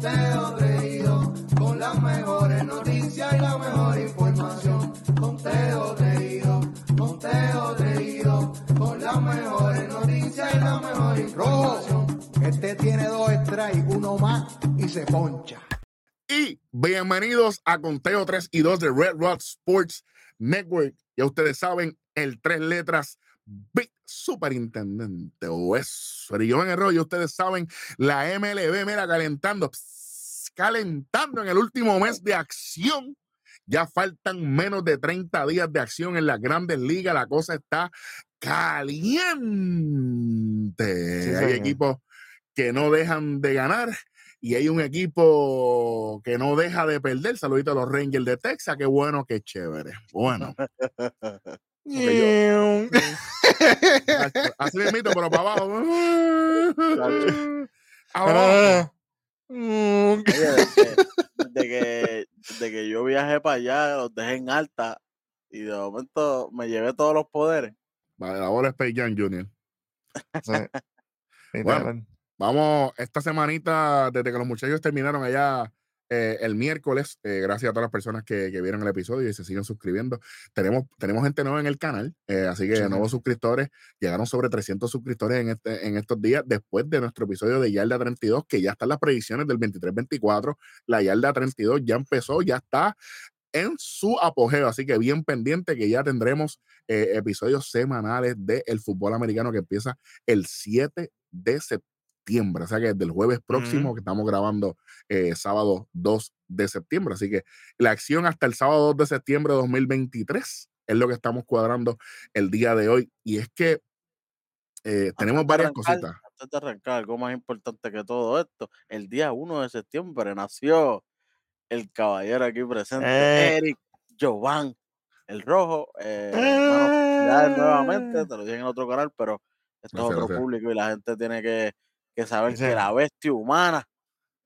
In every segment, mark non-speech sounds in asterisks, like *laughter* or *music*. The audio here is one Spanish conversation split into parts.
Conteo reído, con las mejores noticias y la mejor información. Conteo reído, conteo reído, con las mejores noticias y la mejor información. Este tiene dos strikes, uno más y se poncha. Y bienvenidos a Conteo 3 y 2 de Red Rod Sports Network. Ya ustedes saben, el tres letras Big Superintendente o eso. yo en el rollo, ustedes saben, la MLB, mira, calentando, pss, calentando en el último mes de acción. Ya faltan menos de 30 días de acción en las grandes ligas. La cosa está caliente. Sí, Hay equipos que no dejan de ganar y hay un equipo que no deja de perder. Saludito a los Rangers de Texas. Qué bueno, qué chévere. Bueno. *laughs* Así mismo, pero para abajo. *laughs* Abajo. Oye, desde, que, desde que yo viajé para allá, los dejé en alta y de momento me llevé todos los poderes. Vale, la bola es Jam Jr. Sí. Bueno. Vamos, esta semanita, desde que los muchachos terminaron allá eh, el miércoles, eh, gracias a todas las personas que, que vieron el episodio y se siguen suscribiendo. Tenemos, tenemos gente nueva en el canal, eh, así que Sí. nuevos suscriptores, llegaron sobre 300 suscriptores en, este, en estos días, después de nuestro episodio de Yarda 32, que ya están las predicciones del 23-24. La Yarda 32 ya empezó, ya está en su apogeo, así que bien pendiente que ya tendremos eh, episodios semanales del fútbol americano que empieza el 7 de septiembre, o sea que desde el jueves próximo que estamos grabando eh, sábado 2 de septiembre, así que la acción hasta el sábado 2 de septiembre de 2023 es lo que estamos cuadrando el día de hoy y es que eh, tenemos varias arrancar, cositas. Antes de arrancar, algo más importante que todo esto, el día 1 de septiembre nació el caballero aquí presente, Eh. Eric Jovan, el rojo. Eh, felicidades nuevamente, te lo dije en otro canal, pero esto Gracias, es otro gracias. público y la gente tiene que, que Sí, que la bestia humana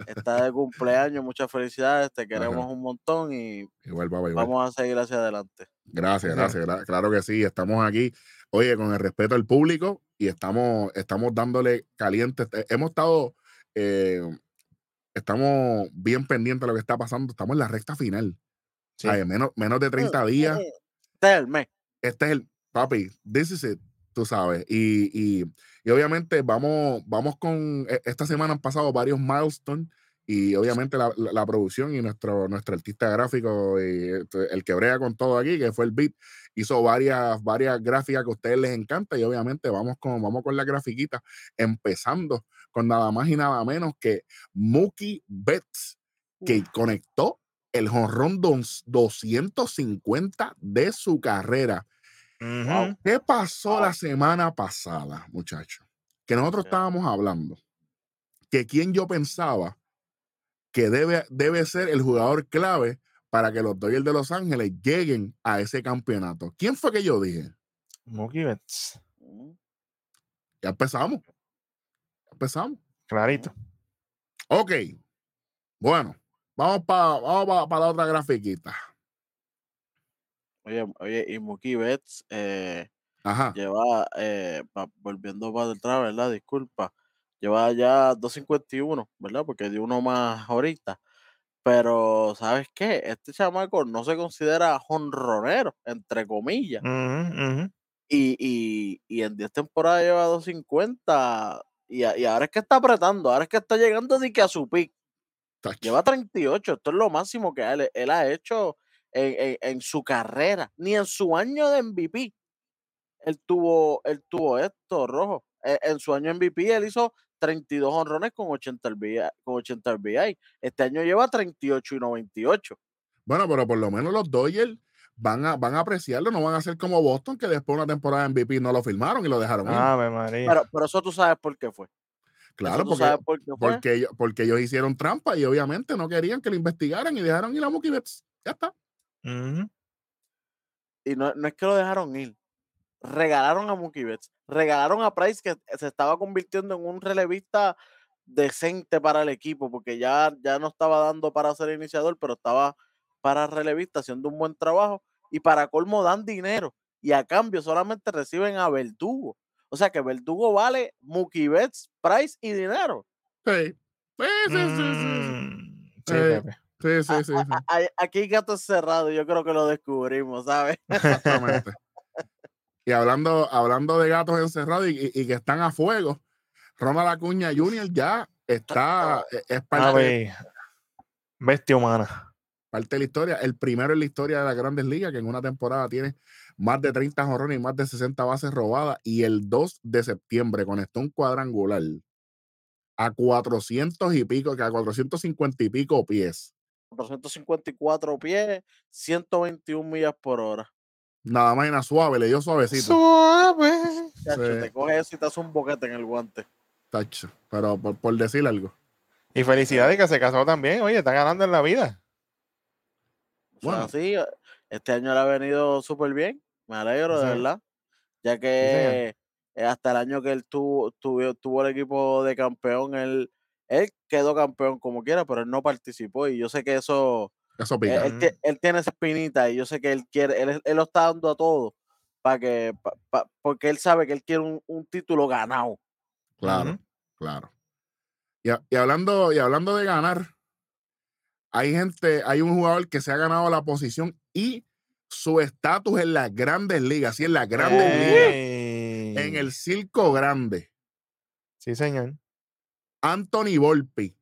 está de cumpleaños. Muchas felicidades, te queremos Ajá. un montón y Igual, baba, igual. vamos a seguir hacia adelante. Gracias, gracias. gra- Claro que sí, estamos aquí, oye, con el respeto al público y estamos, estamos dándole caliente. Eh, Hemos estado, eh, estamos bien pendientes de lo que está pasando. Estamos en la recta final. Sí. Ay, menos, menos de 30 días. Este es el mes. Este es el, papi, this is it, tú sabes. Y, y, y obviamente vamos, vamos con, e- esta semana han pasado varios milestones y obviamente la, la- la producción y nuestro, nuestro artista gráfico, y este, el que brega con todo aquí, que fue el Beat, hizo varias, varias gráficas que a ustedes les encanta y obviamente vamos con, vamos con la grafiquita, empezando con nada más y nada menos que Mookie Betts, que conectó el jonrón dos- 250 de su carrera. ¿Qué pasó la semana pasada, muchachos? Que nosotros estábamos hablando que quien yo pensaba que debe, debe ser el jugador clave para que los Dodgers de Los Ángeles lleguen a ese campeonato. ¿Quién fue que yo dije? Mookie Betts. Mm, Ya empezamos. Ya empezamos. Clarito. Ok. Bueno, vamos para vamos pa, pa la otra grafiquita. Oye, oye, y Mookie Betts eh, Ajá. lleva, eh, pa- volviendo para atrás, ¿verdad? Disculpa, lleva ya 251, ¿verdad? Porque dio uno más ahorita. Pero, ¿sabes qué? Este chamaco no se considera jonronero, entre comillas. Ujú, ujú. Y, y, y en 10 temporadas lleva 250. Y, a- y ahora es que está apretando, ahora es que está llegando de que a su pick. Tacho. Lleva 38, esto es lo máximo que él, él ha hecho en, en- en su carrera, ni en su año de MVP. Él tuvo, él tuvo esto, rojo. E- En, su año MVP él hizo 32 honrones con 80 RBI, con 80 RBI. Este año lleva 38 y 98. Bueno, pero por lo menos los Dodgers van a, van a apreciarlo, no van a ser como Boston, que después de una temporada de MVP no lo firmaron y lo dejaron ir. Ave María. Pero, pero eso tú sabes por qué fue. claro, porque, sabes por qué fue. porque, ellos, porque ellos hicieron trampa y obviamente no querían que lo investigaran y dejaron ir a Mookie Betts. Ya está. Y no, no es que lo dejaron ir. Regalaron a Mookie Betts. Regalaron a Price que se estaba convirtiendo en un relevista decente para el equipo porque ya, ya no estaba dando para ser iniciador, pero estaba para relevista haciendo un buen trabajo y para colmo dan dinero y a cambio solamente reciben a Verdugo. O sea que Verdugo vale Mookie Betts, Price y dinero. Sí. Sí, sí, sí, sí, sí. Mm, Sí, Eh. Sí, sí, sí, sí. A- a- Aquí hay gato encerrado, yo creo que lo descubrimos, ¿sabes? *laughs* Exactamente. y hablando, hablando de gatos encerrados y, y- y que están a fuego, Ronald Acuña Jr. ya está, e- es parte, Ave, bestia humana. parte de la historia, el primero en la historia de las grandes ligas que en una temporada tiene más de 30 jorrones y más de 60 bases robadas y el 2 de septiembre conectó un cuadrangular a 400 y pico, que a 450 y pico pies. 454 pies, 121 millas por hora. Nada más y nada suave, le dio suavecito. Suave. Chacho, Sí. te coges eso y te hace un boquete en el guante. Tacho, pero por, por decir algo. Y felicidades que se casó también. Oye, está ganando en la vida. O sea, Bueno. sí, este año le ha venido súper bien. Me alegro, de verdad. Ya que eh, hasta el año que él tuvo, tuvo, tuvo el equipo de campeón, él, él quedó campeón como quiera, pero él no participó. Y yo sé que eso, Eso él, pica. él tie- él tiene esa espinita y yo sé que él quiere, él, él lo está dando a todo para que, pa- pa- porque él sabe que él quiere un, un título ganado. Claro, claro. Y, y hablando, y hablando de ganar, hay gente, hay un jugador que se ha ganado la posición y su estatus en las grandes ligas, sí, en las grandes ligas, en el circo grande. Sí, señor. Anthony Volpi,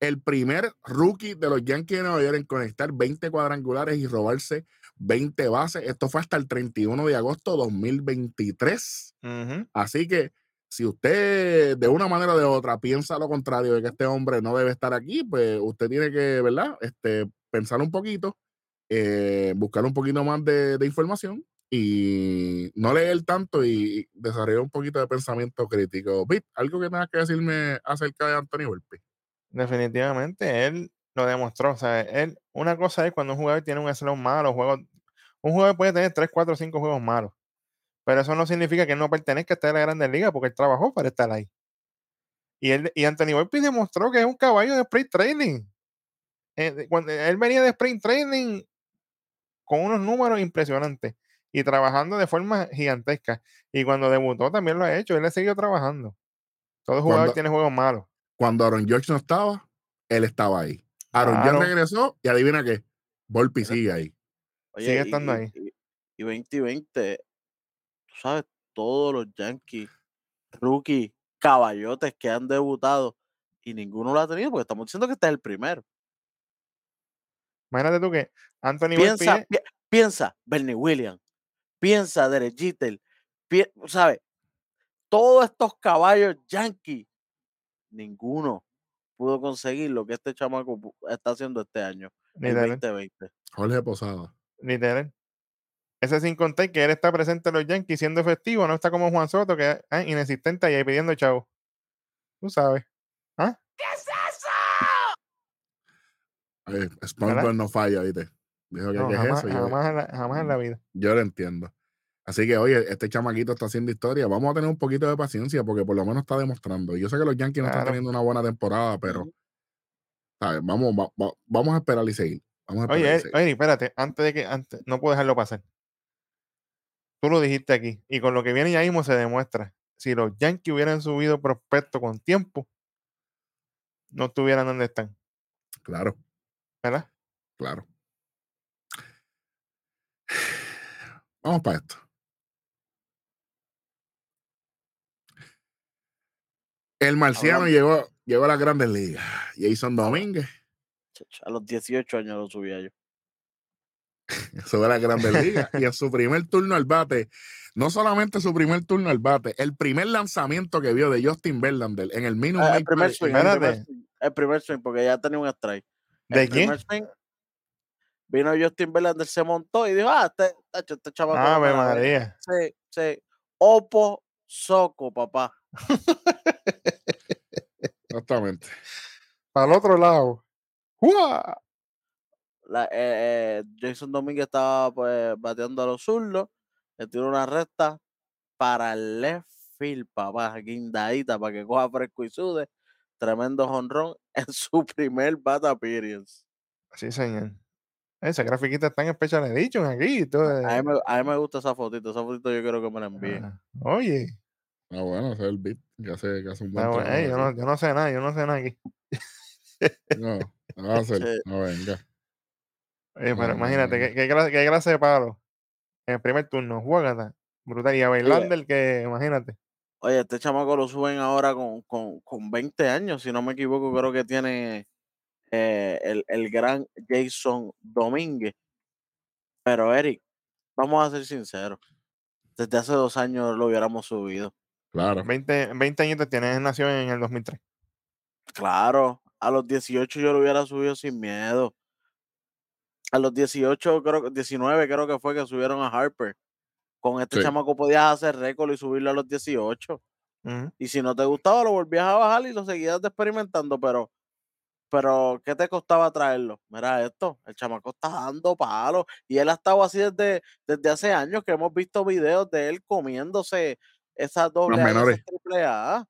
el primer rookie de los Yankees de Nueva York en conectar 20 cuadrangulares y robarse 20 bases. Esto fue hasta el 31 de agosto de 2023. Ujú. Así que si usted de una manera o de otra piensa lo contrario de que este hombre no debe estar aquí, pues usted tiene que, ¿verdad? Este, pensar un poquito, eh, buscar un poquito más de, de información y no leer tanto y desarrollar un poquito de pensamiento crítico. Pete, ¿algo que tengas que decirme acerca de Anthony Volpi? Definitivamente, él lo demostró. O sea, él, una cosa es cuando un jugador tiene un slot malo, juego, un jugador puede tener 3, 4, 5 juegos malos. Pero eso no significa que no pertenezca a estar en la Grandes Ligas porque él trabajó para estar ahí. Y, él, y Anthony Volpi demostró que es un caballo de sprint training. Eh, cuando él venía de sprint training con unos números impresionantes y trabajando de forma gigantesca. Y cuando debutó también lo ha hecho. Él le siguió trabajando. Todo jugador Cuando- tiene juegos malos. Cuando Aaron George no estaba, él estaba ahí. Aaron Claro. George regresó y adivina qué, Volpi sigue ahí. Oye, Sigue estando y- ahí. Y, y 2020, tú sabes, todos los Yankees, rookies, caballotes que han debutado y ninguno lo ha tenido porque estamos diciendo que este es el primero. Imagínate tú que Anthony Volpi Piensa, es- pi- piensa, Bernie Williams, piensa, Derek Jeter, pi- ¿sabes? Todos estos caballos Yankees, ninguno pudo conseguir lo que este chamaco está haciendo este año, el literal, 2020. Jorge Posada. literal. Ese sin contar que él está presente en los Yankees siendo efectivo, no está como Juan Soto, que es ah, inexistente y ahí pidiendo chavo. Tú sabes. ¿Ah? Eh, SpongeBob no falla, ¿viste? Dijo que No, ¿qué es jamás, eso. Jamás, en la, jamás en la vida. Yo lo entiendo. Así que, oye, este chamaquito está haciendo historia. Vamos a tener un poquito de paciencia porque por lo menos está demostrando. Yo sé que los Yankees no están teniendo una buena temporada, pero. ¿sabes? Vamos, va- va- vamos a esperar y seguir. Vamos a esperar Oye, y seguir. oye, espérate, antes de que, antes, no puedo dejarlo pasar. Tú lo dijiste aquí, y con lo que viene ya mismo se demuestra. Si los Yankees hubieran subido prospecto con tiempo, no estuvieran donde están, Claro, ¿verdad? claro. Vamos para esto. El marciano llegó, llegó a las grandes ligas. Jason Domínguez Chacho, A los 18 años lo subía yo. *laughs* sobre las grandes ligas. y en su primer turno al bate, no solamente su primer turno al bate, el primer lanzamiento que vio de Justin Verlander en el Minute Ah, el primer Park, swing, en- el primer Espérate. swing, el primer swing, porque ya tenía un strike. ¿De el quién? primer swing, vino Justin Verlander, se montó y dijo, ah, este, este chamaco. no me Ave la ve". María. Sí, sí. Opo Soco, papá. *laughs* Exactamente. Para el otro lado. ¡Jua! La- eh, eh, Jason Domínguez estaba pues bateando a los zurdos, le tiró una recta para el left field, papá, guindadita para que coja fresco y sude. Tremendo jonrón en *laughs* su primer bat appearance. Sí, señor. Esa grafiquita está en Special Edition aquí. todo, A eh. mí, me, a mí me gusta esa fotito, esa fotito yo quiero que me la envíen. Ah, Oye, Ah, bueno, ese es el beat que hace, que hace un buen ah, bueno, trabajo ey, yo, no, yo no sé nada, yo no sé nada aquí. No, no va a ser. *laughs* Sí. No venga. Oye, No, pero no, imagínate, no. ¿qué, qué, clase, qué clase de palo. En el primer turno, juega brutal. Y a Verlander, que imagínate. Oye, este chamaco lo suben ahora con, con, con 20 años, si no me equivoco, creo que tiene eh, el, el gran Jason Domínguez. Pero Eric, vamos a ser sinceros, desde hace dos años lo hubiéramos subido. Claro. 20, 20 añitos tiene, él nació en el 2003. Claro, a los 18 yo lo hubiera subido sin miedo. A los 18, creo que 19 creo que fue que subieron a Harper. Con este Sí. chamaco podías hacer récord y subirlo a los 18. Ujú. Y si no te gustaba, lo volvías a bajar y lo seguías experimentando, pero, pero ¿qué te costaba traerlo? Mira esto, el chamaco está dando palos y él ha estado así desde, desde hace años que hemos visto videos de él comiéndose esas doble A esas triple A.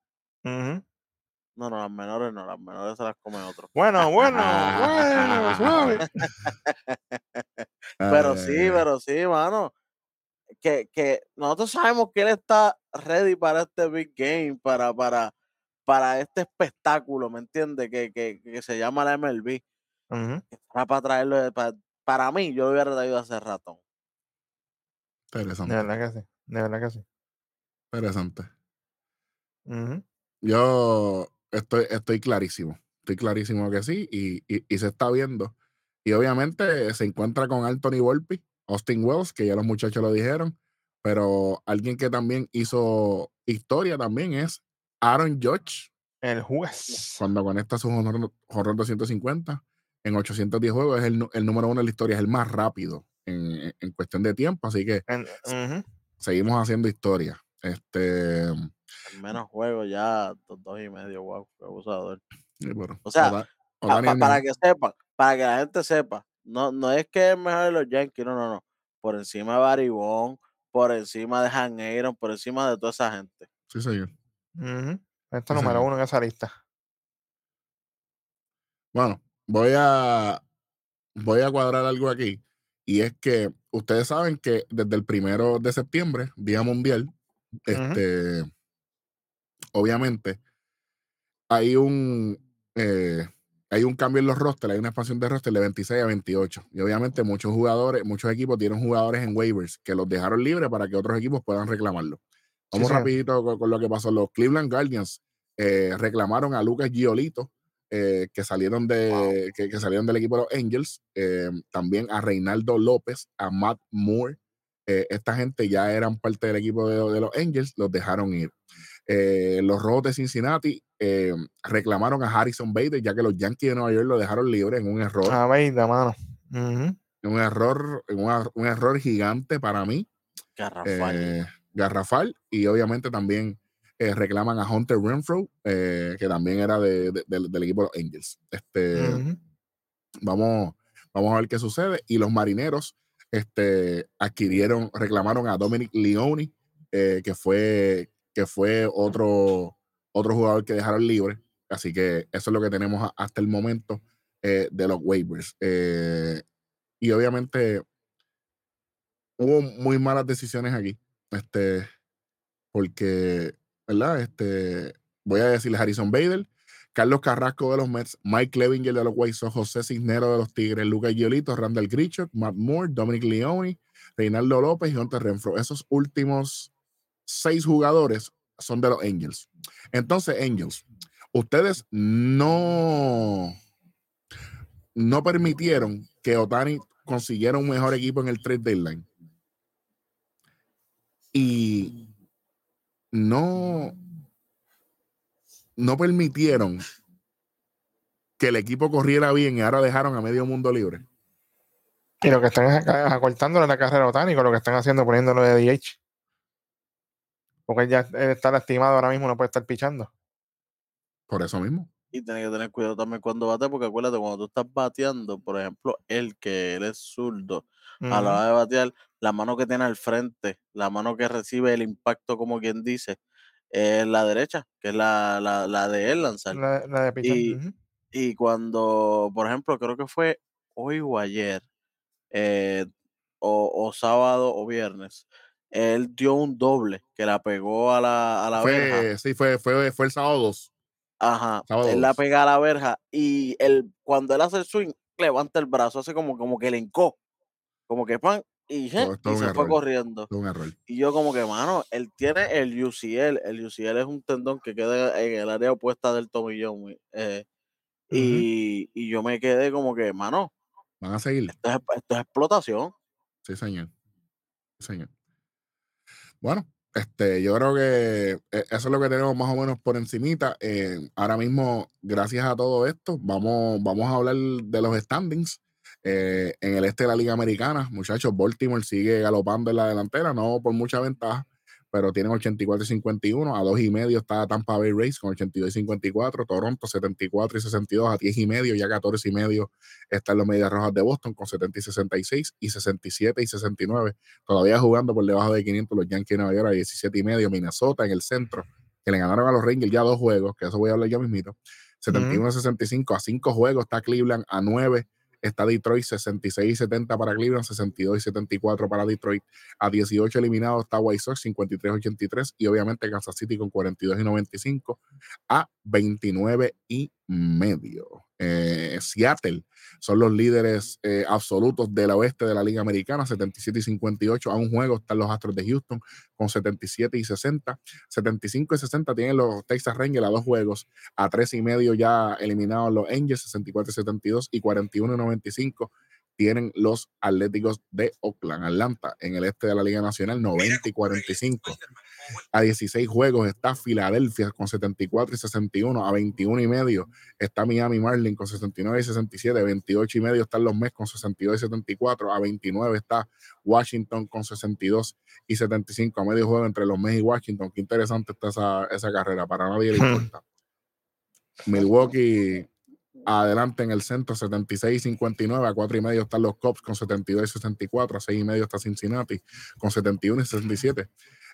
No, no, las menores no, las menores se las come otro. Bueno, bueno, bueno, suave. *laughs* Pero sí, pero sí, mano. Que, que nosotros sabemos que él está ready para este big game, para, para, para este espectáculo, ¿me entiendes? Que, que, que se llama la MLB. Ujú. Para, para traerlo, de- para, para mí, yo lo hubiera traído hace rato. De Interesante. verdad que sí. De verdad que sí. Interesante. Yo estoy, estoy clarísimo. Estoy clarísimo que sí. Y, y- y se está viendo. Y obviamente se encuentra con Anthony Volpi, Austin Wells, que ya los muchachos lo dijeron. Pero alguien que también hizo historia también es Aaron Judge, El juez. cuando conecta su honor, honor 250 en 810 juegos, es el, número uno de la historia, es el más rápido en, en cuestión de tiempo. Así que En- seguimos haciendo historia. Este, En menos juegos ya, dos, dos y medio, wow, qué abusador. O sea, Pa- pa- para que sepan, para que la gente sepa, no, no es que es mejor de los Yankees, no, no, no. Por encima de Barry Bonds, por encima de Han Aaron, por encima de toda esa gente. Sí, señor. Ujú. Esto Sí, número señor. uno en esa lista. Bueno, voy a, voy a cuadrar algo aquí. Y es que ustedes saben que desde el primero de septiembre, Día Mundial, este, obviamente, hay un, eh, hay un cambio en los rosters, hay una expansión de roster de 26 a 28. Y obviamente muchos jugadores, muchos equipos tienen jugadores en waivers que los dejaron libres para que otros equipos puedan reclamarlo. Vamos señor. rapidito con, con lo que pasó. Los Cleveland Guardians eh, reclamaron a Lucas Giolito, eh, que salieron de que, que salieron del equipo de los Angels, eh, también a Reinaldo López, a Matt Moore. Esta gente ya eran parte del equipo de, de los Angels, los dejaron ir. Los Rojos de Cincinnati reclamaron a Harrison Bader, ya que los Yankees de Nueva York lo dejaron libre en un error, A ver, de mano. Un error, un error gigante para mí. Garrafal. Garrafal y obviamente también eh, reclaman a Hunter Renfro eh, que también era de- de- del- del equipo de los Angels. Este, vamos, vamos a ver qué sucede. Y los marineros este, adquirieron reclamaron a Dominic Leone eh, que fue que fue otro otro jugador que dejaron libre. Así que eso es lo que tenemos hasta el momento de los waivers. Y obviamente hubo muy malas decisiones aquí este, porque, ¿verdad? Este, voy a decirle Harrison Bader, Carlos Carrasco de los Mets, Mike Clevinger de los White Sox, José Cisnero de los Tigres, Lucas Giolito, Randall Grichuk, Matt Moore, Dominic Leone, Reinaldo López y Hunter Renfro. Esos últimos seis jugadores son de los Angels. Entonces, Angels, ustedes no, no permitieron que Otani consiguiera un mejor equipo en el trade deadline y no, no permitieron que el equipo corriera bien y ahora dejaron a medio mundo libre. Y lo que están es acortándole la carrera botánica, lo que están haciendo poniéndolo de DH. Porque él ya él está lastimado ahora mismo, no puede estar pichando. Por eso mismo. Y tienes que tener cuidado también cuando bate, porque acuérdate, cuando tú estás bateando, por ejemplo, él que él es zurdo, a la hora de batear, la mano que tiene al frente, la mano que recibe el impacto, como quien dice, es la derecha, que es la, la, la de él lanzar. La, la de. Y- ujú. Y cuando, por ejemplo, creo que fue hoy o ayer, eh, o, o sábado o viernes, él dio un doble que la pegó a la, a la verja. Fue, sí, fue, fue, fue el sábado 2. Ajá, Sábado él la pega a la verja y él, cuando él hace el swing, levanta el brazo, hace como, como que le hincó, como que pan, y, je, Todo se fue corriendo. Es un error. Y yo como que, mano, él tiene el UCL, el UCL es un tendón que queda en el área opuesta del tomillón, eh, Ujú. y, y yo me quedé como que, mano, Van a seguir. esto es, esto es explotación. Sí, señor. Sí, señor. Bueno, este, yo creo que eh, eso es lo que tenemos más o menos por encimita. Eh, ahora mismo, gracias a todo esto, vamos, vamos a hablar de los standings. Eh, en el este de la Liga Americana, muchachos, Baltimore sigue galopando en la delantera, no por mucha ventaja, pero tienen 84 y 51. A dos y medio está Tampa Bay Rays con 82 y 54. Toronto 74 y 62. A 10 y medio, ya 14 y medio están los Medias Rojas de Boston con 70 y 66 y 67 y 69. Todavía jugando por debajo de 500 los Yankees de Nueva York a 17 y medio. Minnesota en el centro, que le ganaron a los Rangers ya dos juegos, que eso voy a hablar ya mismito. 71 y 65 a 5 juegos está Cleveland, a 9 está Detroit 66 y 70 para Cleveland, 62 y 74 para Detroit. A 18 eliminados está White Sox 53 y 83 y obviamente Kansas City con 42 y 95 a 29 y medio. Eh, Seattle son los líderes eh, absolutos del oeste de la Liga Americana, 77 y 58. A un juego están los Astros de Houston con 77 y 60. 75 y 60 tienen los Texas Rangers a dos juegos. A tres y medio ya eliminados los Angels, 64 y 72. Y 41 y 95 tienen los Atléticos de Oakland. Atlanta en el este de la Liga Nacional, 90 y 45. A 16 juegos está Filadelfia con 74 y 61. A 21 y medio está Miami Marlin con 69 y 67. 28 y medio están los Mets con 62 y 74. A 29 está Washington con 62 y 75. A medio juego entre los Mets y Washington. Qué interesante está esa, esa carrera. Para nadie le importa. Milwaukee adelante en el centro 76 y 59, a 4 y medio están los Cubs con 72 y 64, a 6 y medio está Cincinnati con 71 y 67,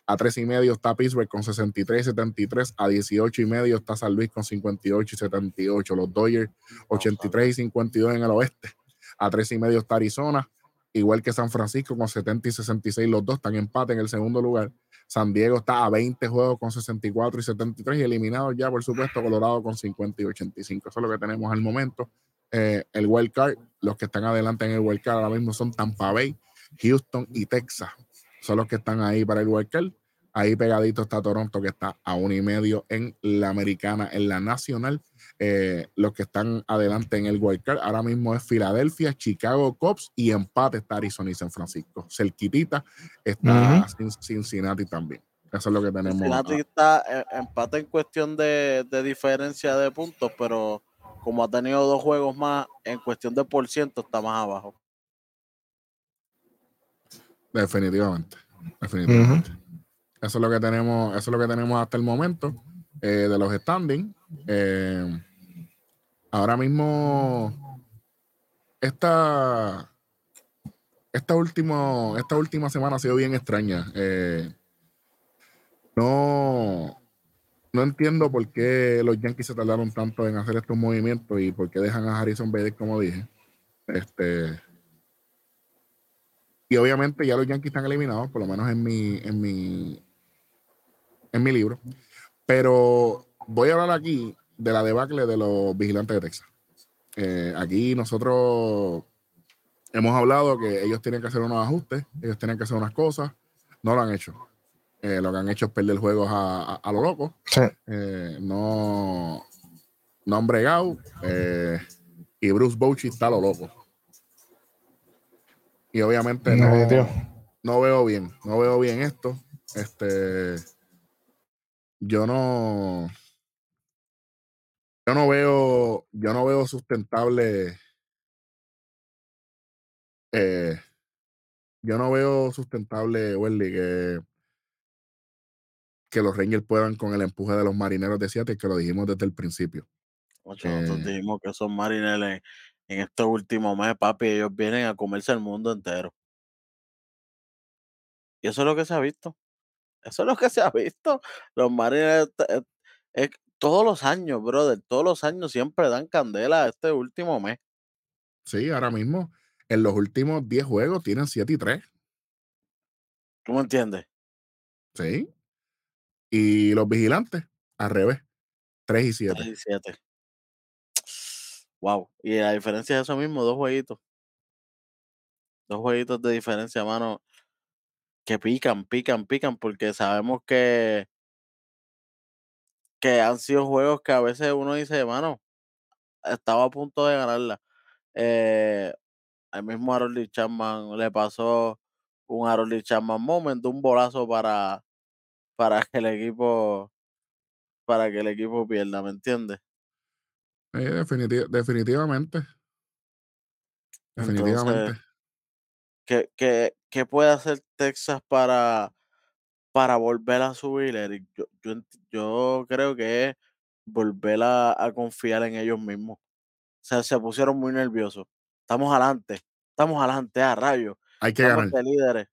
a 3 y medio está Pittsburgh con 63 y 73, a 18 y medio está San Luis con 58 y 78, los Dodgers 83 y 52 en el oeste, a 3 y medio está Arizona, igual que San Francisco con 70 y 66, los dos están en empate en el segundo lugar. San Diego está a 20 juegos con 64 y 73 y eliminado ya, por supuesto, Colorado con 50 y 85. Eso es lo que tenemos al momento. Eh, el wild card, los que están adelante en el wild card ahora mismo son Tampa Bay, Houston y Texas. Son los que están ahí para el card. Ahí pegadito está Toronto, que está a uno y medio en la americana, en la nacional. Eh, los que están adelante en el wild card ahora mismo es Filadelfia, Chicago Cubs y empate está Arizona y San Francisco. Cerquitita está Cin- Cincinnati también. Eso es lo que tenemos. Cincinnati está eh, empate en cuestión de, de diferencia de puntos, pero como ha tenido dos juegos más, en cuestión de por ciento está más abajo. Definitivamente. Definitivamente. Eso es lo que tenemos, eso es lo que tenemos hasta el momento eh, de los standings. Eh, ahora mismo, esta, esta, último, esta última semana ha sido bien extraña. Eh, no, no entiendo por qué los Yankees se tardaron tanto en hacer estos movimientos y por qué dejan a Harrison Bader, como dije. Este, y obviamente ya los Yankees están eliminados, por lo menos en mi, en mi, en mi libro. Pero voy a hablar aquí de la debacle de los vigilantes de Texas. Eh, aquí nosotros hemos hablado que ellos tienen que hacer unos ajustes, ellos tienen que hacer unas cosas, no lo han hecho. Eh, lo que han hecho es perder juegos a, a, a lo loco. Sí. Eh, no, no han bregado. y Bruce Bochy está a lo loco. Y obviamente no, no veo bien, no veo bien esto. Este, yo no, yo no veo, yo no veo sustentable. eh, yo no veo sustentable, Welly, que, que los Rangers puedan con el empuje de los marineros de Seattle, que lo dijimos desde el principio. Ocho, nosotros Eh. dijimos que esos marineros en, estos últimos meses, papi, ellos vienen a comerse el mundo entero. Y eso es lo que se ha visto. Eso es lo que se ha visto. Los marineros t- eh, es- todos los años, brother, todos los años siempre dan candela a este último mes. Sí, ahora mismo, en los últimos 10 juegos tienen 7 y 3. ¿Tú me entiendes? Sí. Y los vigilantes, al revés. 3 y 7. 3 y 7. Wow. Y la diferencia es eso mismo, dos jueguitos. Dos jueguitos de diferencia, mano. Que pican, pican, pican, porque sabemos que, que han sido juegos que a veces uno dice, mano, estaba a punto de ganarla. Eh, al mismo Harold Chapman le pasó un Harold Chapman moment, un bolazo para, para que el equipo para que el equipo pierda, ¿me entiendes? Sí, definiti- definitivamente. Definitivamente. Entonces, ¿qué, qué, qué puede hacer Texas para, para volver a subir, Eric? Yo, yo, yo creo que es volver a, a confiar en ellos mismos. O sea, se pusieron muy nerviosos. Estamos adelante, estamos adelante, a rayos. Hay que Estamos ganar. de líderes.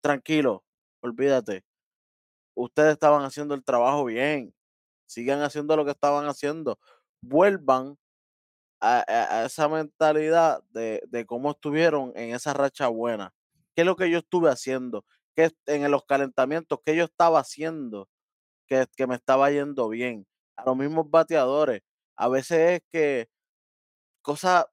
Tranquilo, olvídate. Ustedes estaban haciendo el trabajo bien. Sigan haciendo lo que estaban haciendo. Vuelvan a, esa mentalidad de, cómo estuvieron en esa racha buena. ¿Qué es lo que yo estuve haciendo? ¿Qué en los calentamientos? ¿Qué yo estaba haciendo? Que, me estaba yendo bien. A los mismos bateadores. A veces es que cosas,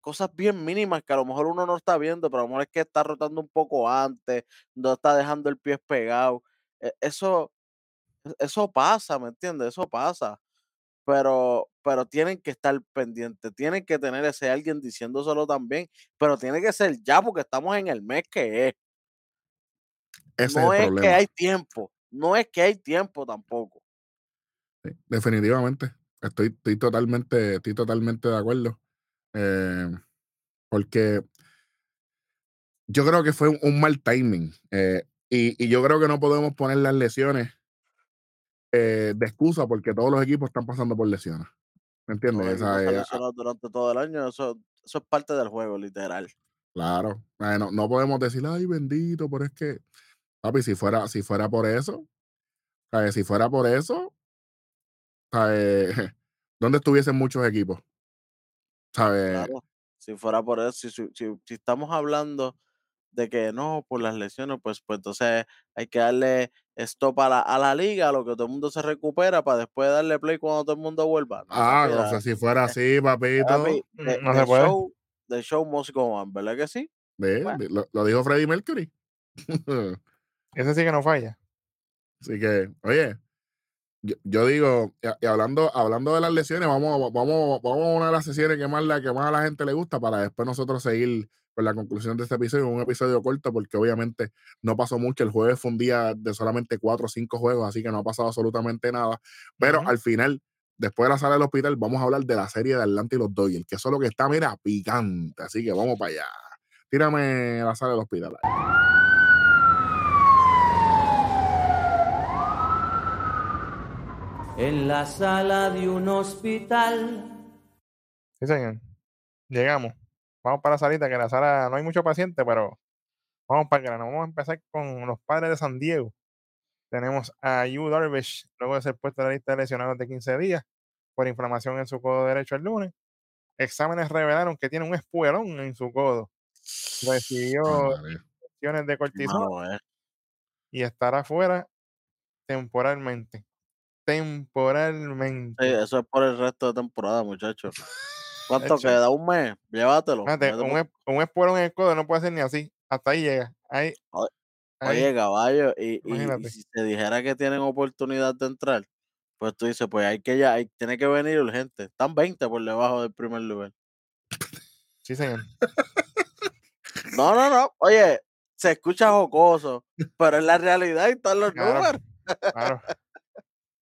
cosas bien mínimas que a lo mejor uno no está viendo, pero a lo mejor es que está rotando un poco antes, no está dejando el pie pegado. E- Eso, eso pasa, ¿me entiendes? Eso pasa pero, pero tienen que estar pendientes, tienen que tener ese alguien diciéndoselo también, pero tiene que ser ya porque estamos en el mes que es. Ese no es que hay tiempo, no es que hay tiempo tampoco. Sí, definitivamente. Estoy, estoy totalmente, estoy totalmente de acuerdo. Eh, porque yo creo que fue un, un mal timing. eh, y, y yo creo que no podemos poner las lesiones eh, de excusa porque todos los equipos están pasando por lesiones. ¿Me entiendes? Se han eh, lesionado durante todo el año, eso, eso es parte del juego, literal. claro. No, no podemos decir, ay, bendito, pero es que, papi, si fuera, si fuera por eso, ¿sabes? si fuera por eso, ¿sabes? *laughs* ¿dónde estuviesen muchos equipos? ¿Sabes? Claro, si fuera por eso, si, si- si- si estamos hablando de que no, por las lesiones, pues, pues entonces hay que darle stop a la, a la liga, a lo que todo el mundo se recupera para después darle play cuando todo el mundo vuelva. No, Ah, papi, o la- sea, si fuera así, papito. papi, Mm, no the se puede. show, the show must go on, ¿verdad que sí? Bueno. di- lo, lo dijo Freddie Mercury. *laughs* Ese sí que no falla. Así que, oye, yo, yo digo, y, y hablando, hablando de las lesiones, vamos, a- vamos, vamos a una de las sesiones que más, la, que más a la gente le gusta para después nosotros seguir con la conclusión de este episodio, un episodio corto, porque obviamente no pasó mucho. El jueves fue un día de solamente cuatro o cinco juegos, así que no ha pasado absolutamente nada. Pero al final, después de la sala del hospital, vamos a hablar de la serie de Atlanta y los Dodgers, que eso es lo que está, mira, picante. Así que vamos para allá. Tírame la sala del hospital. En la sala de un hospital. Sí, señor. Llegamos. Vamos para la salita, que en la sala no hay mucho paciente, pero vamos para el grano. Vamos a empezar con los padres de San Diego. Tenemos a Yu Darvish, luego de ser puesto en la lista de lesionados de 15 días por inflamación en su codo derecho el lunes. Exámenes revelaron que tiene un espuelón en su codo. Recibió Ah, inyecciones de cortisona eh. y estará fuera temporalmente. Temporalmente. Sí, eso es por el resto de temporada, muchachos. ¿Cuánto queda? ¿Un mes? Llévatelo. Mételo. un, es- un espuelón en el codo no puede ser ni así. Hasta ahí llega. Ahí. Oye, ahí. Caballo, y, y- y si se dijera que tienen oportunidad de entrar, pues tú dices, pues hay que ya, hay, tiene que venir urgente. Están 20 por debajo del primer lugar. Sí, señor. No, no, no. Oye, se escucha jocoso, pero en la realidad están los Claro. números. Claro.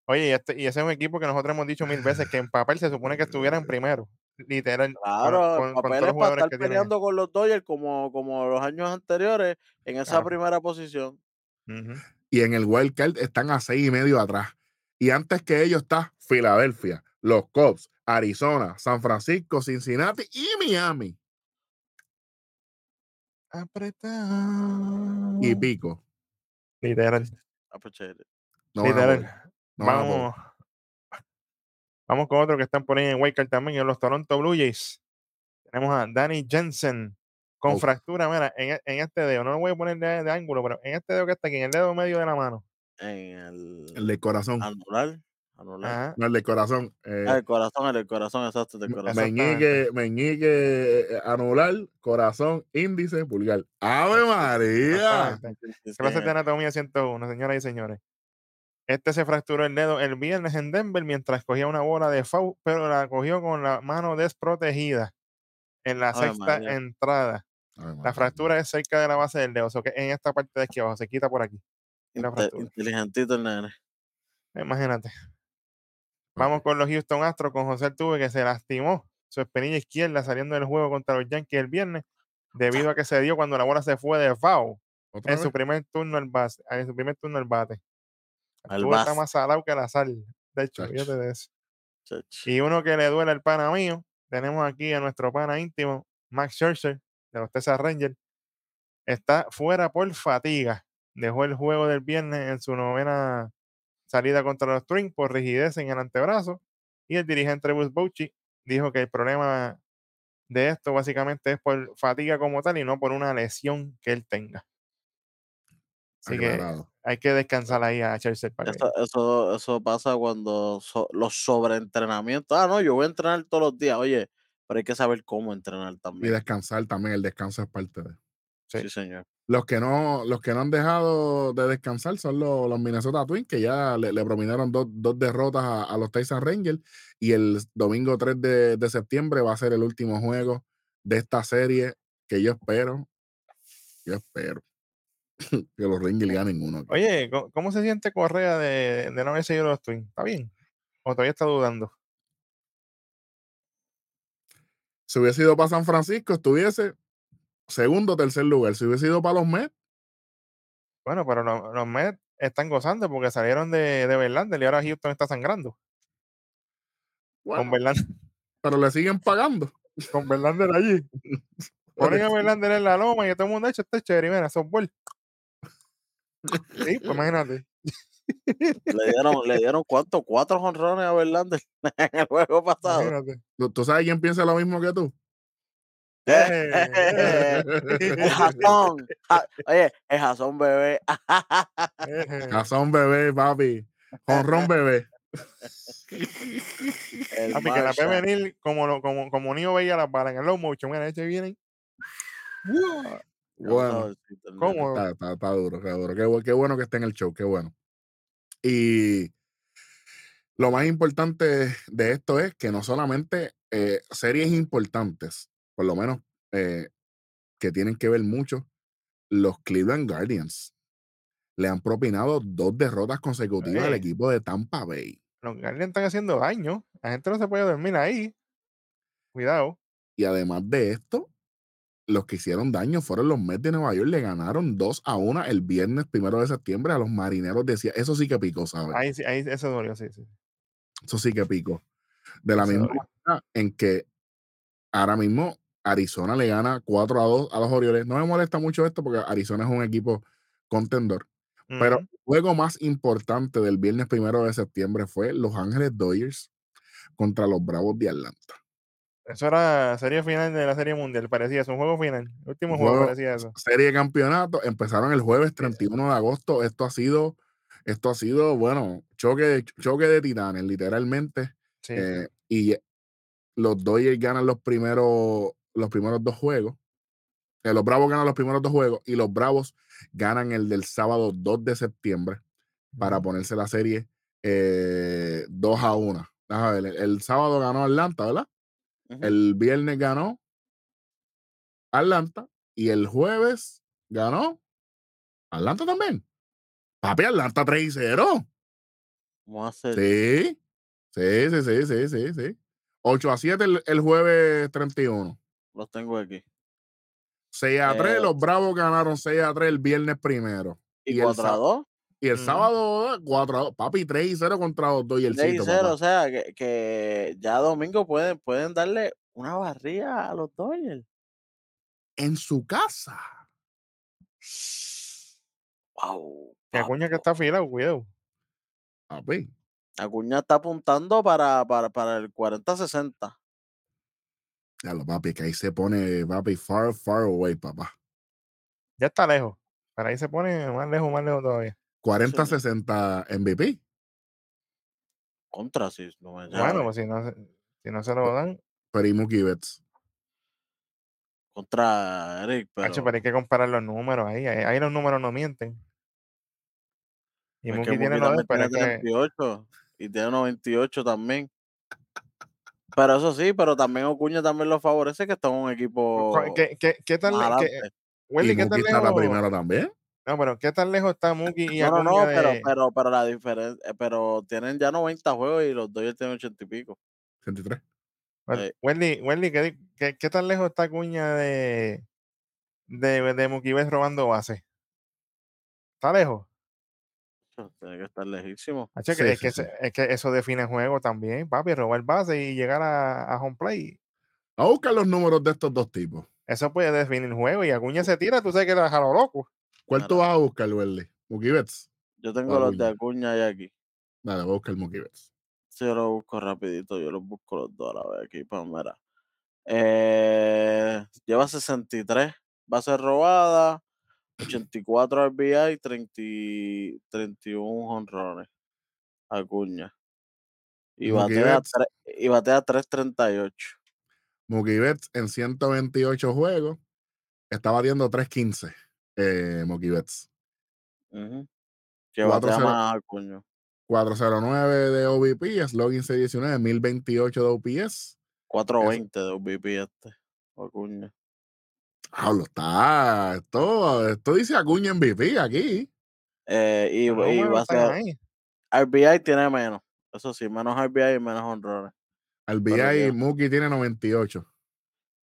Oye, y, este, y ese es un equipo que nosotros hemos dicho mil veces que en papel se supone que estuviera en primero. Literal. con- Claro, con, con es para jugadores estar que tienen. peleando con los Dodgers como, como los años anteriores en esa Claro. primera posición. Ujú. y en el wild card están a seis y medio atrás. Y antes que ellos está Filadelfia, los Cubs, Arizona, San Francisco, Cincinnati y Miami. Apretado. Y pico. Literal. Ah, pues. No Literal. no poder. vamos, vamos con otro que están por ahí en Wildcard también, en los Toronto Blue Jays. Tenemos a Danny Jensen con Oh. fractura, mira, en, e- en este dedo, no lo voy a poner de, de ángulo, pero en este dedo que está aquí, en el dedo medio de la mano. En el El del corazón. anular. anular. No, el del corazón. eh, Ah, el corazón, el del corazón, exacto, el del corazón. meñique, meñique, eh, anular, corazón, índice, pulgar. ¡Ave María! Sí. de anatomía 101, señoras y señores. Este se fracturó el dedo el viernes en Denver mientras cogía una bola de foul, pero la cogió con la mano desprotegida en la sexta entrada. La fractura es cerca de la base del dedo, o sea que en esta parte de aquí abajo se quita por aquí. la inteligentito el nene. Imagínate. Vamos con los Houston Astros con José Altuve que se lastimó su espinilla izquierda saliendo del juego contra los Yankees el viernes debido a que se dio cuando la bola se fue de foul ¿Otra en su primer turno al base, en su primer turno al bate. Al está más salado que la sal. De hecho, fíjate de eso. Chach. Y uno que le duele al pana mío, tenemos aquí a nuestro pana íntimo, Max Scherzer, de los Texas Rangers. Está fuera por fatiga. Dejó el juego del viernes en su novena salida contra los Twins por rigidez en el antebrazo. Y el dirigente Bruce Bochy dijo que el problema de esto básicamente es por fatiga como tal y no por una lesión que él tenga. Así que. Hay que descansar ahí a Scherzer para Eso, eso, eso pasa cuando so- los sobreentrenamientos. Ah, no, yo voy a entrenar todos los días. Oye, pero hay que saber cómo entrenar Y también. descansar también, el descanso es parte de. sí. Sí, señor. Los que no, los que no han dejado de descansar son los, los Minnesota Twins, que ya le, le prominaron dos, dos derrotas a, a los Texas Rangers. Y el domingo 3 de, de septiembre va a ser el último juego de esta serie que yo espero. Yo espero *laughs* que los Rangers ganen uno. aquí. Oye, ¿cómo, cómo se siente Correa de, de no haber seguido los Twins? ¿Está bien? ¿O todavía está dudando? Si hubiese ido para San Francisco, estuviese segundo o tercer lugar. Si hubiese ido para los Mets, Bueno, pero lo- los Mets están gozando porque salieron de, de Verlander y ahora Houston está sangrando. bueno, Con, Verlander, pero le siguen pagando. con Verlander allí. *laughs* Ponen a Verlander en la loma y todo el mundo ha hecho este chévere, mira, softball. Sí, pues imagínate. Le dieron, le dieron cuánto? Cuatro jonrones a Verlander *laughs* en el juego pasado. imagínate. ¿Tú, tú sabes quién piensa lo mismo que tú? Eh, *laughs* jazón. Ja- Oye, el jazón bebé. eh, *laughs* Cazón bebé, papi. Jonrón bebé. Papi, que la ve venir como, como, como Nio veía las balas en el low motion. Mira, este viene. Bueno. ¿Cómo? está, está- está duro, está duro. Qué, bu- qué bueno que esté en el show, qué bueno. Y lo más importante de esto es que no solamente eh, series importantes, por lo menos eh, que tienen que ver mucho, los Cleveland Guardians le han propinado dos derrotas consecutivas al equipo de Tampa Bay. Los Guardians están haciendo daño. La gente no se puede dormir ahí. Cuidado. Y además de esto, los que hicieron daño fueron los Mets de Nueva York. Le ganaron 2 a 1 el viernes primero de septiembre a los marineros. Decía, eso sí que pico, ¿sabes? Ahí, sí- ahí eso dolió, sí, sí. Eso sí que pico. De la Eso misma dolió. manera en que ahora mismo Arizona le gana 4 a 2 a los Orioles. No me molesta mucho esto porque Arizona es un equipo contendor. Pero el juego más importante del viernes primero de septiembre fue Los Ángeles Dodgers contra los Bravos de Atlanta. Eso era serie final de la serie mundial. Parecía eso, un juego final. El último juego, Juego- parecía eso. Serie de campeonato empezaron el jueves 31 de agosto. Esto ha sido, esto ha sido, bueno, choque de, choque de titanes, literalmente. Sí. Eh, y los Dodgers ganan los primeros, los primeros dos juegos. Eh, los Bravos ganan los primeros dos juegos y los Bravos ganan el del sábado 2 de septiembre para ponerse la serie eh, 2 a 1. Déjame ver, el, el sábado ganó Atlanta, ¿verdad? El viernes ganó Atlanta y el jueves ganó Atlanta también. Papi, Atlanta 3 y 0. Vamos a hacer. Sí. Sí, sí, sí, sí, sí, sí. 8 a 7 el, el jueves 31. Los tengo aquí. 6 a 3, Eh, los Bravos ganaron 6 a 3 el viernes primero. Y, Y el 4 a sá- 2. Y el Ujú. sábado 4 a 2. Papi, 3 y 0 contra los dos y el 6 y sitio, 0. papá. O sea, que, que ya domingo pueden, pueden darle una barría a los Dodgers. En su casa. Wow. Que Acuña que está afilado, cuidado. Papi. Acuña está apuntando para, para, para el 40-60. Ya lo papi, que ahí se pone, papi, far, far away, papá. Ya está lejos. Pero ahí se pone más lejos, más lejos todavía. 40-60 MVP. Contra, si no me Bueno, llave. pues si no, si no se lo dan, Pero y Mookie Betts. Contra Eric, Hacho, pero. pero hay que comparar los números ahí. Ahí, ahí los números no mienten. Y es que Mookie tiene Mookie lo de él, también pero tiene que 38 y tiene 98 también. Pero eso sí, pero también Ocuña también lo favorece que está en un equipo ¿Qué, qué, qué tan más le- qué- adelante. Welly, y ¿qué Mookie tan está la primera también. No, pero ¿qué tan lejos está Mookie y No, no, Acuña no, pero, de- pero, pero la diferencia, pero tienen ya 90 juegos y los Dodgers tienen 80 y pico. 23. Wel- eh. Welly, Welly, ¿qué, qué, qué tan lejos está Acuña de, de, de Mookie Betts robando base? ¿Está lejos? Tiene que estar lejísimo. Sí, es, sí, que sí. se- es que eso define juego también, papi, robar base y llegar a, a home play. A buscar los números de estos dos tipos. Eso puede definir juego y Acuña se tira, tú sabes que la lo loco. ¿Cuál tú vas a buscar, Welly? Mookie Betts. Yo tengo los de Acuña. Y aquí. Dale, voy a buscar Mookie Betts. Si yo lo busco rapidito, yo los busco los dos a la vez aquí, pues mira. Eh, lleva 63 bases robadas, 84 RBI, 30, y 31 *clears throat* honrones. Acuña. Y batea, Betts. tre- y batea 338. Mookie Betts en 128 juegos está batiendo 3.15. Eh, Mookie Betts. Ujú. Que batea 4-0. más Acuña. 409 de OVP, Slogan 619, 1028 de OPS. 420 de OVP este. Acuña. Pablo, está. Esto, esto dice Acuña MVP aquí. Eh, y, Los y números están base, ahí. RBI tiene menos. Eso sí, menos RBI y menos honrones. Al Pero BI Mookie tiene 98.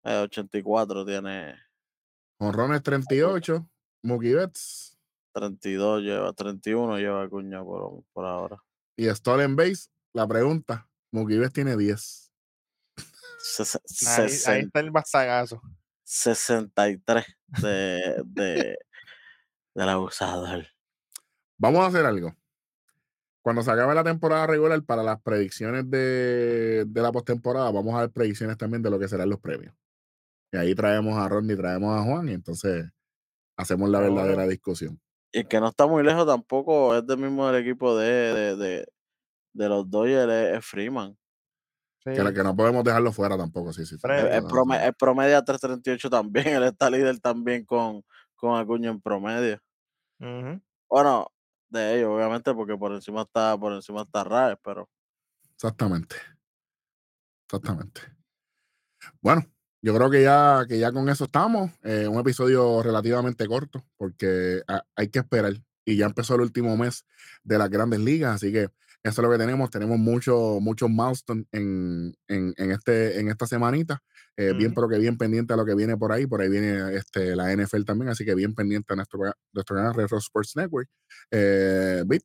Eh, 84 tiene. Honrones 38. Mookie Betts. 32 lleva, 31 lleva Acuña por, por ahora. Y Stolen Base, la pregunta. Mookie Betts tiene 10. Ses- Ahí, ahí está el bastagazo. 63 de, de, del abusador. Vamos a hacer algo. Cuando se acabe la temporada regular, para las predicciones de, de la postemporada, vamos a ver predicciones también de lo que serán los premios. Y ahí traemos a Ronnie, traemos a Juan, y entonces hacemos la verdadera discusión. Y el que no está muy lejos tampoco es del mismo del equipo de, de, de, de los Dodgers, es, Freeman. Sí. Que, no podemos dejarlo fuera tampoco, sí, sí. Pero El, Eh, promedio a 338 también. *laughs* Él está líder también con, con Acuña en promedio. Bueno, de ellos, obviamente, porque por encima está, por encima está Raes, pero Exactamente. Exactamente. Bueno, yo creo que ya, que ya con eso estamos. Eh, un episodio relativamente corto, porque ha- hay que esperar. Y ya empezó el último mes de las grandes ligas, así que eso es lo que tenemos. Tenemos muchos muchos milestones en, en, en, este, en esta semanita. Eh, Bien, pero que bien pendiente a lo que viene por ahí. Por ahí viene este, la NFL también, así que bien pendiente a nuestro, nuestro canal Retro Sports Network. Eh, Vic,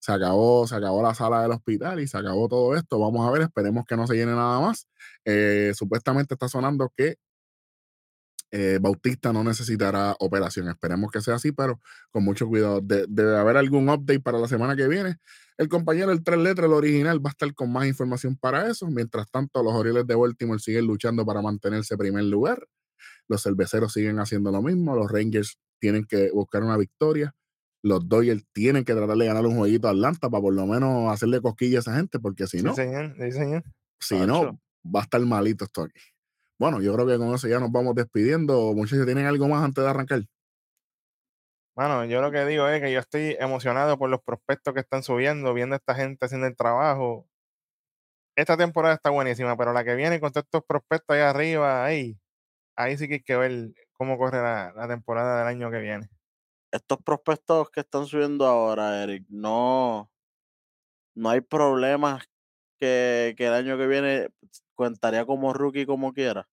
se acabó, se acabó la sala del hospital y se acabó todo esto. Vamos a ver, esperemos que no se llene nada más. Eh, supuestamente está sonando que eh, Bautista no necesitará operación. Esperemos que sea así, pero con mucho cuidado. De- debe haber algún update para la semana que viene. El compañero, el tres letras, el original, va a estar con más información para eso. Mientras tanto, los Orioles de Baltimore siguen luchando para mantenerse en primer lugar. Los cerveceros siguen haciendo lo mismo. Los Rangers tienen que buscar una victoria. Los Dodgers tienen que tratar de ganar un jueguito a Atlanta para por lo menos hacerle cosquillas a esa gente, porque si Sí, no, señor, sí, señor. si Tacho. no, va a estar malito esto aquí. Bueno, yo creo que con eso ya nos vamos despidiendo. Muchachos, ¿tienen algo más antes de arrancar? Bueno, yo lo que digo es que yo estoy emocionado por los prospectos que están subiendo, viendo a esta gente haciendo el trabajo. Esta temporada está buenísima, pero la que viene con todos estos prospectos ahí arriba, ahí, ahí sí que hay que ver cómo corre la, la temporada del año que viene. Estos prospectos que están subiendo ahora, Eric, no, no hay problemas que, que el año que viene cuentaría como rookie como quiera.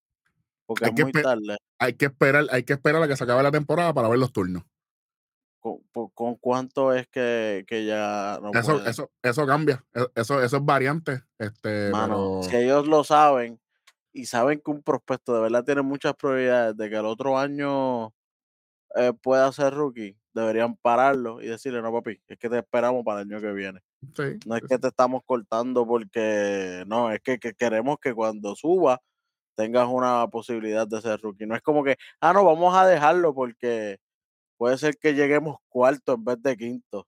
Porque Hay es que muy tarde. Hay que esperar, hay que esperar a que se acabe la temporada para ver los turnos. ¿Con, con cuánto es que, que ya no Eso, puede? eso, eso cambia. e- Eso, eso es variante. Este, Mano, pero si ellos lo saben y saben que un prospecto de verdad tiene muchas probabilidades de que el otro año eh, pueda ser rookie, deberían pararlo y decirle, no papi, es que te esperamos para el año que viene. sí, No es sí, que te estamos cortando porque no, es que, que queremos que cuando suba tengas una posibilidad de ser rookie. No es como que, ah, no, vamos a dejarlo porque puede ser que lleguemos cuarto en vez de quinto.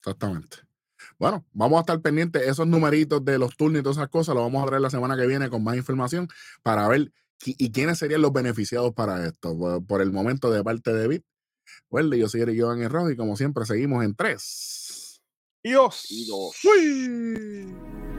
Exactamente. Bueno, vamos a estar pendientes. Esos numeritos de los turnos y todas esas cosas, lo vamos a traer la semana que viene con más información para ver y quiénes serían los beneficiados para esto. Por, por el momento, de parte de Bit. Well, yo soy Eric Jovan Herrero y como siempre seguimos en tres. Y dos. Y dos. ¡Uy!